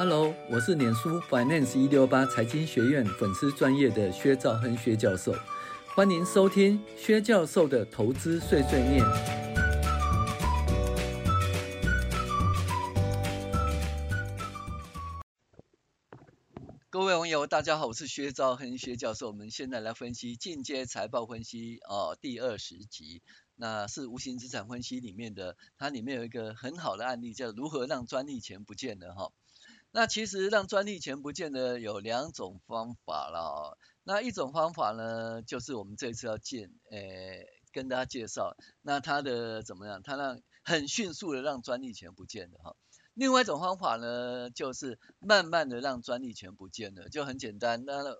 Hello，我是脸书 Finance 一六八财经学院粉丝专业的薛兆亨薛教授，欢迎收听薛教授的投资碎碎念。各位网友，大家好，我是薛兆亨薛教授，我们现在来分析进阶财报分析哦，第二十集。那是无形资产分析里面的，它里面有一个很好的案例，叫如何让专利钱不见了哈。那其实让专利权不见的有两种方法了。那一种方法呢，就是我们这次要见，诶，跟大家介绍，那它的怎么样？它让很迅速的让专利权不见的哈。另外一种方法呢，就是慢慢的让专利权不见了，就很简单，那。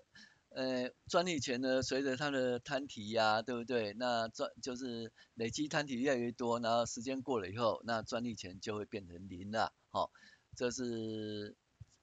呃，专利权呢，随着它的摊提呀、对不对？那专就是累积摊提越来越多，然后时间过了以后，那专利权就会变成零了。好、哦，这是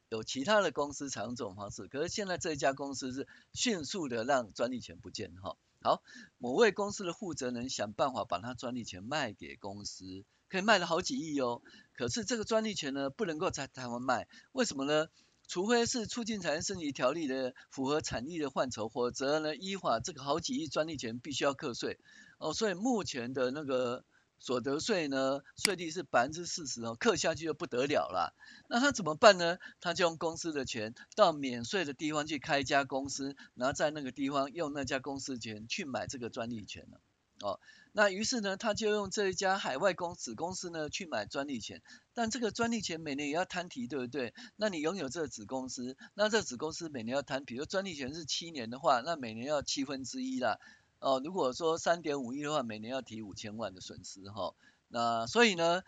有其他的公司采用这种方式，可是现在这一家公司是迅速的让专利权不见。哈、好，某位公司的负责人想办法把他专利权卖给公司，可以卖了好几亿哦。可是这个专利权呢，不能够在台湾卖，为什么呢？除非是促进产业升级条例的符合产业的范畴，否则呢，依法这个好几亿专利权必须要课税哦。所以目前的那个所得税呢，税率是百分之四十哦，课下去就不得了了。那他怎么办呢？他就用公司的钱到免税的地方去开一家公司，然后在那个地方用那家公司钱去买这个专利权了哦。那于是呢，他就用这一家海外公子公司呢去买专利权，但这个专利权每年也要摊提，对不对？那你拥有这个子公司，那这子公司每年要摊，比如专利权是七年的话，那每年要七分之一啦。哦，如果说三点五亿的话，每年要提五千万的损失哈、哦。那所以呢，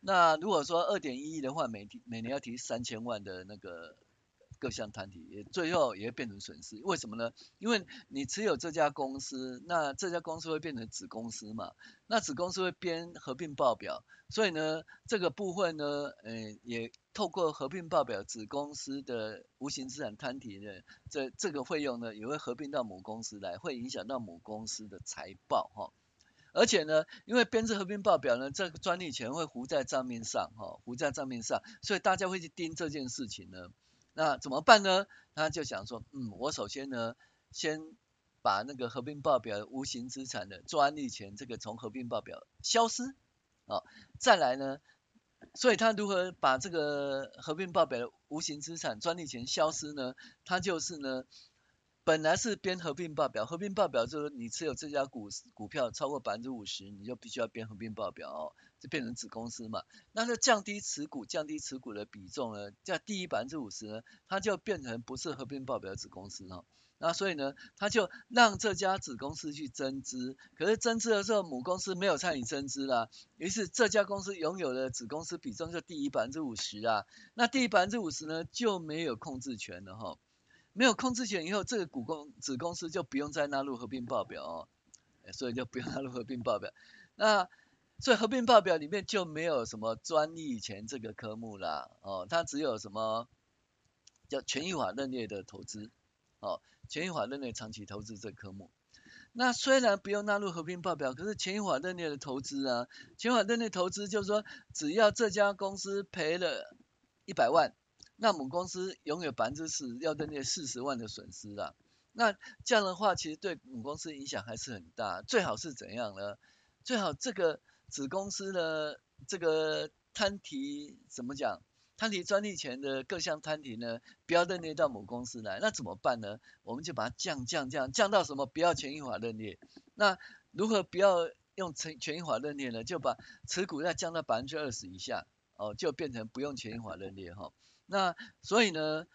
那如果说二点一亿的话，每每年要提三千万的那个。各项摊提也最后也会变成损失，为什么呢？因为你持有这家公司，那这家公司会变成子公司嘛，那子公司会编合并报表，所以呢，这个部分呢，呃，也透过合并报表子公司的无形资产摊提的这这个费用呢，也会合并到母公司来，会影响到母公司的财报哈。而且呢，因为编制合并报表呢，这个专利权会糊在账面上哈，糊在账面上，所以大家会去盯这件事情呢。那怎么办呢？他就想说，嗯，我首先呢，先把那个合并报表的无形资产的专利权这个从合并报表消失，啊、再来呢，所以他如何把这个合并报表的无形资产专利权消失呢？他就是呢。本来是编合并报表，合并报表就是你持有这家股股票超过百分之五十，你就必须要编合并报表哦，就变成子公司嘛。那就降低持股，降低持股的比重呢，在低于百分之五十呢，它就变成不是合并报表子公司哦。那所以呢，他就让这家子公司去增资，可是增资的时候母公司没有参与增资啦，于是这家公司拥有的子公司比重就低于百分之五十啊，那低于百分之五十呢就没有控制权了哈、哦。没有控制权以后，这个股公子公司就不用再纳入合并报表哦，所以就不用纳入合并报表。那所以合并报表里面就没有什么专利权这个科目啦，哦，它只有什么叫权益法认列的投资，哦，权益法认列长期投资这科目。那虽然不用纳入合并报表，可是权益法认列的投资啊，权益法认列投资就是说，只要这家公司赔了一百万。那母公司拥有百分之四，要认列四十万的损失啦。那这样的话，其实对母公司影响还是很大。最好是怎样呢？最好这个子公司的这个摊提怎么讲？摊提专利权的各项摊提呢，不要认列到母公司来。那怎么办呢？我们就把它降降降降到什么？不要权益法认列。那如何不要用权权益法认列呢？就把持股要降到百分之二十以下，哦，就变成不用权益法认列哈。那所以呢，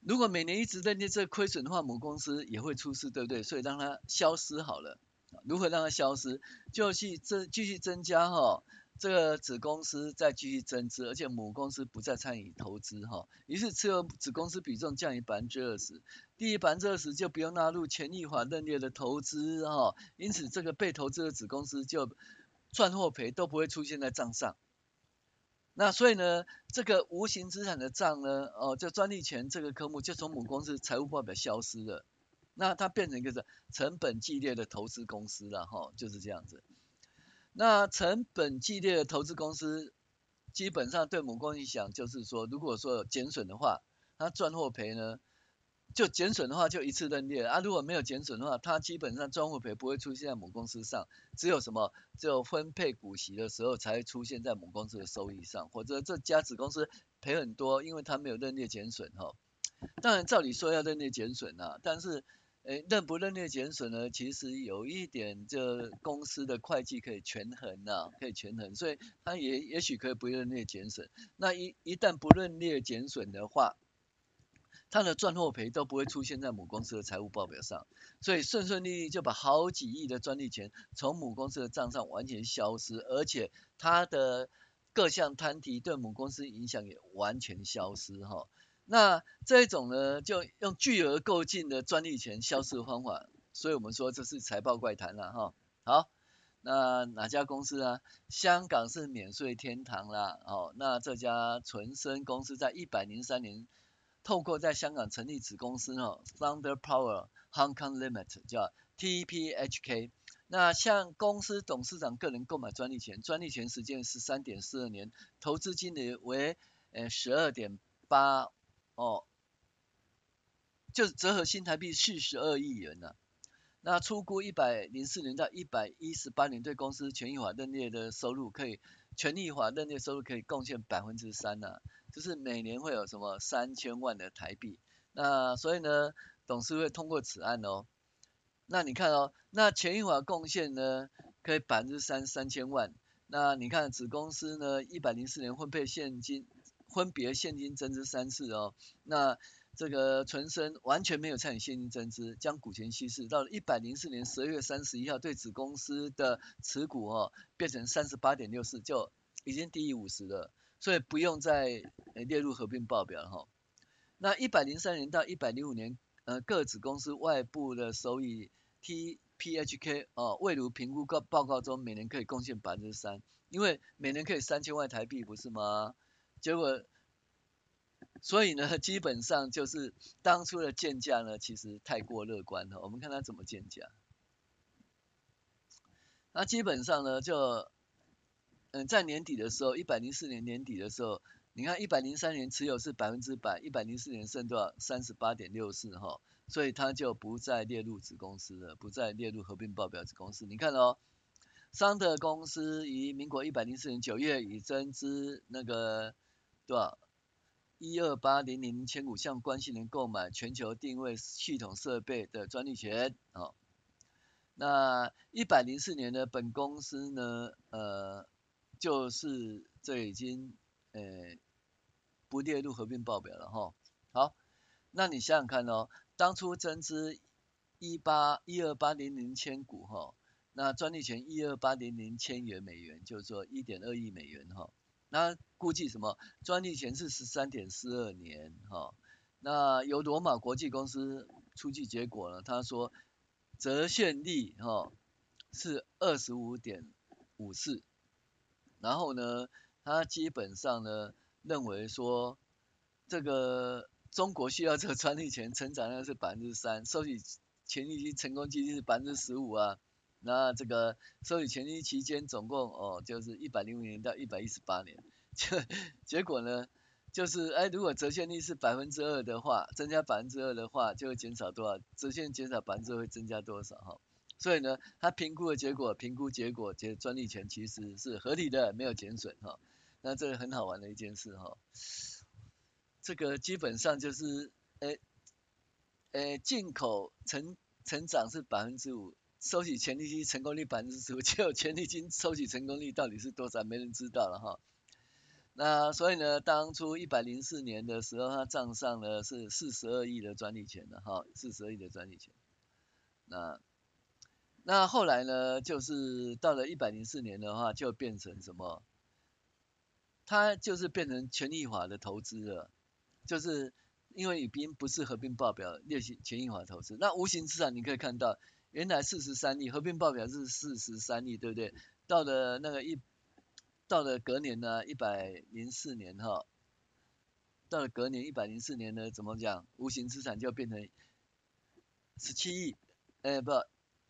如果每年一直认列这亏损的话，母公司也会出事，对不对？所以让它消失好了。如何让它消失？就去增继续增加哈，这个子公司再继续增资，而且母公司不再参与投资哈。于是持有子公司比重降于百分之二十，低于百分之二十就不用纳入权益法认列的投资哈。因此这个被投资的子公司就赚或赔都不会出现在账上。那所以呢，这个无形资产的账呢，哦，就专利权这个科目就从母公司财务报表消失了，那它变成一个是成本计列的投资公司了哈，就是这样子。那成本计列的投资公司基本上对母公司想就是说，如果说有减损的话，它赚或赔呢，就减损的话就一次认列啊，如果没有减损的话，它基本上赚或赔不会出现在母公司上，只有什么，只有分配股息的时候才会出现在母公司的收益上，或者这家子公司赔很多，因为它没有认列减损哈。当然照理说要认列减损啊，但是。诶，认不认列减损呢？其实有一点，这公司的会计可以权衡呐、啊，可以权衡，所以他也也许可以不认列减损。那一一旦不认列减损的话，他的赚或赔都不会出现在母公司的财务报表上，所以顺顺利利就把好几亿的专利权从母公司的账上完全消失，而且他的各项摊提对母公司影响也完全消失哈。那这种呢，就用巨额购进的专利权消失的方法，所以我们说这是财报怪谈了哈。好，那哪家公司呢？香港是免税天堂啦。哦，那这家纯生公司在一百零三年，透过在香港成立子公司哦，Thunder Power Hong Kong Limited 叫 TPHK。那向公司董事长个人购买专利权，专利权时间是三点四二年，投资金额为呃十二点八。哦，就是折合新台币四十二亿元呢、啊。那初估一百零四年到一百一十八年对公司权益法认列的收入，可以权益法认列收入可以贡献百分之三呢，就是每年会有什么三千万的台币。那所以呢，董事会通过此案哦。那你看哦，那权益华贡献呢，可以百分之三三千万。那你看子公司呢，一百零四年分配现金。分别现金增资三次哦，那这个纯生完全没有参与现金增资，将股权稀释。到了一百零四年十二月三十一号，对子公司的持股哦变成三十八点六四，就已经低于五十了，所以不用再列入合并报表了哈。那一百零三年到一百零五年，呃，各子公司外部的收益 TPHK 哦，未如评估告报告中每年可以贡献百分之三，因为每年可以三千万台币，不是吗？结果，所以呢，基本上就是当初的建价呢，其实太过乐观了。我们看他怎么建价。那基本上呢，就嗯，在年底的时候，一百零四年年底的时候，你看一百零三年持有是百分之百，一百零四年剩多少？三十八点六四哈，所以他就不再列入子公司了，不再列入合并报表子公司。你看哦，桑德公司于民国一百零四年九月已增资那个。多少？一二八零零千股向关系人购买全球定位系统设备的专利权。哦，那一百零四年呢，本公司呢，呃，就是这已经呃不列入合并报表了哈、好，那你想想看哦，当初增资一八一二八零零千股哈、那专利权一二八零零千元美元，就是说一点二亿美元哈。那估计什么？专利权是十三点四二年，哈。那由罗马国际公司出具结果呢？他说折现率哈是二十五点五四，然后呢，他基本上呢认为说这个中国需要这个专利权成长量是百分之三，收取权利金成功几率是百分之十五啊。那这个收取权利期间总共哦，就是一百零五年到一百一十八年，就结果呢，就是哎，如果折现率是百分之二的话，增加百分之二的话，就会减少多少？折现减少百分之二会增加多少？哈，所以呢，他评估的结果，评估结果，结专利权其实是合理的，没有减损哈。那这个很好玩的一件事哈，这个基本上就是哎哎，进口成成长是百分之五。收取权利金成功率百分之十五，结果权利金收取成功率到底是多少？没人知道了哈。那所以呢，当初一百零四年的时候，他账上呢是四十二亿的专利权的哈，四十二亿的专利权。那那后来呢，就是到了一百零四年的话，就变成什么？它就是变成权益法的投资了，就是因为已经不是合并报表列行权益法投资。那无形资产你可以看到。原来四十三亿，合并报表是四十三亿，对不对？到了那个一，到了隔年呢，一百零四年哈，到了隔年一百零四年呢，怎么讲？无形资产就变成十七亿，哎不，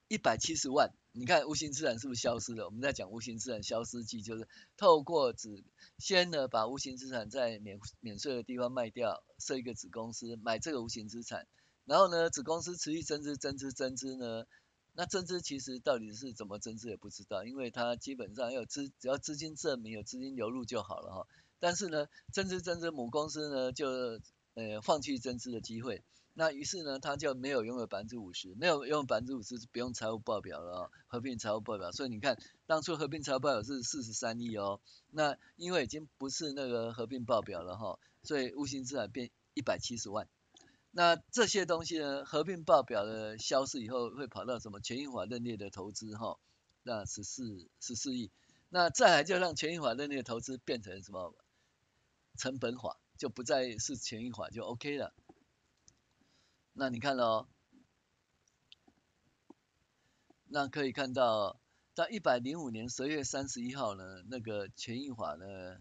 一百七十万你看无形资产是不是消失了？我们在讲无形资产消失记，就是透过子先呢把无形资产在免免税的地方卖掉，设一个子公司买这个无形资产，然后呢子公司持续增资增资增资呢，那增资其实到底是怎么增资也不知道，因为它基本上要有资只要资金证明有资金流入就好了哈。但是呢增资增资母公司呢就呃放弃增资的机会。那于是呢，他就没有拥有百分之五十，没有拥有百分之五十不用财务报表了，合并财务报表。所以你看，当初合并财务报表是四十三亿哦，那因为已经不是那个合并报表了哈、哦，所以无形资产变一百七十万。那这些东西呢，合并报表的消失以后，会跑到什么权益法认列的投资哈、哦，那十四十四亿。那再来就让权益法认列的投资变成什么成本法，就不再是权益法就 OK 了。那你看喽，那可以看到，到一百零五年十二月三十一号呢，那个权益法呢，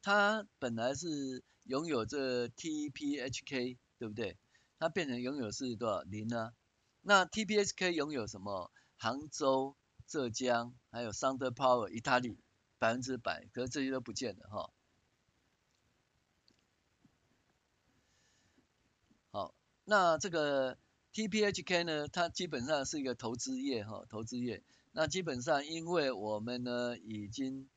它本来是拥有这 TPHK，对不对？它变成拥有是多少零呢？那 TPHK 拥有什么？杭州、浙江，还有 Thunder Power、意大利，百分之百，可是这些都不见了哈。那这个 TPHK 呢，它基本上是一个投资业哈，投资业。那基本上因为我们呢已经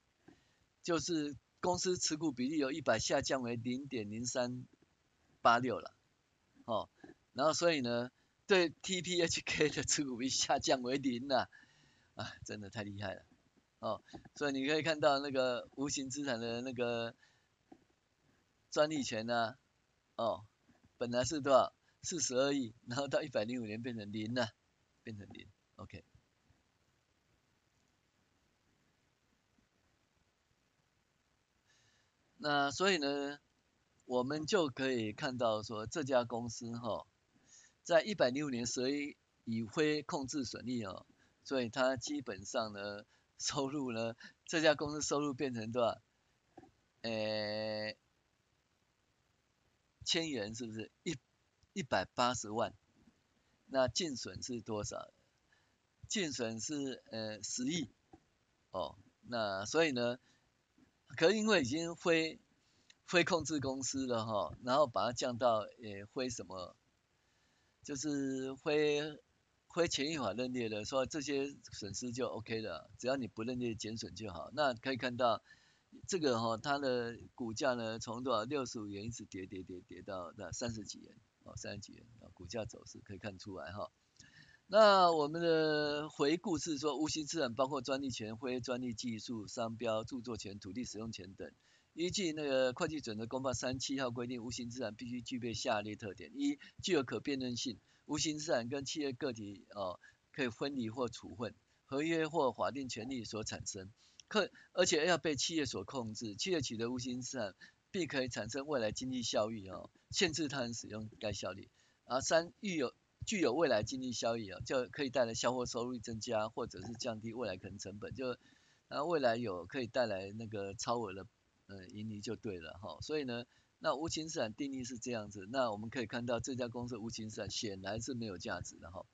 就是公司持股比例由一百下降为零点零三八六了，哦，然后所以呢对 TPHK 的持股比下降为零了，啊，真的太厉害了，哦，所以你可以看到那个无形资产的那个专利权呢，哦，本来是多少？四十二亿，然后到一百零五年变成零了，变成零，OK。那所以呢，我们就可以看到说这家公司哈，在一百零五年十二月已恢控制损益哦，所以它基本上呢收入呢，这家公司收入变成多少？呃，千元是不是一？一百八十万，那净损是多少？净损是呃十亿，哦，那所以呢，可能因为已经非非控制公司了哈、然后把它降到呃非什么，就是非非权益法认列的，说这些损失就 OK 了，只要你不认列减损就好。那可以看到这个哈、哦，它的股价呢从多少六十五元一直跌跌跌跌到那三十几元。哦，三十几元啊，股价走势可以看出来哈。那我们的回顾是说，无形资产包括专利权、非专利技术、商标、著作权、土地使用权等。依据那个会计准则公报三七号规定，无形资产必须具备下列特点：一、具有可辨认性，无形资产跟企业个体哦可以分离或处分，合约或法定权利所产生，可而且要被企业所控制，企业取得无形资产。必可以产生未来经济效益哦，限制他人使用该效力。啊，三，具有具有未来经济效益哦，就可以带来销货收入增加，或者是降低未来可能成本，就啊未来有可以带来那个超额的呃盈利就对了哈。所以呢，那无形资产定义是这样子，那我们可以看到这家公司无形资产显然是没有价值的哈，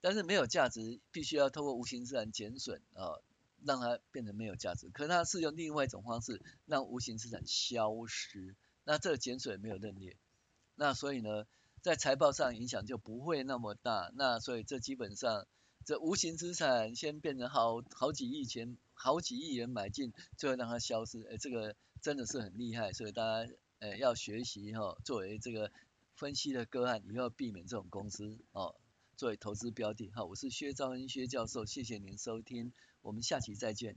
但是没有价值必须要透过无形资产减损啊。让它变得没有价值，可是它是用另外一种方式让无形资产消失，那这个减损没有认列，那所以呢，在财报上影响就不会那么大，那所以这基本上这无形资产先变成好好几亿钱，好几亿元买进，最后让它消失，哎，这个真的是很厉害，所以大家呃要学习哈、作为这个分析的个案，你要避免这种公司哦，作为投资标的。好，我是薛兆恩薛教授，谢谢您收听。我们下期再见。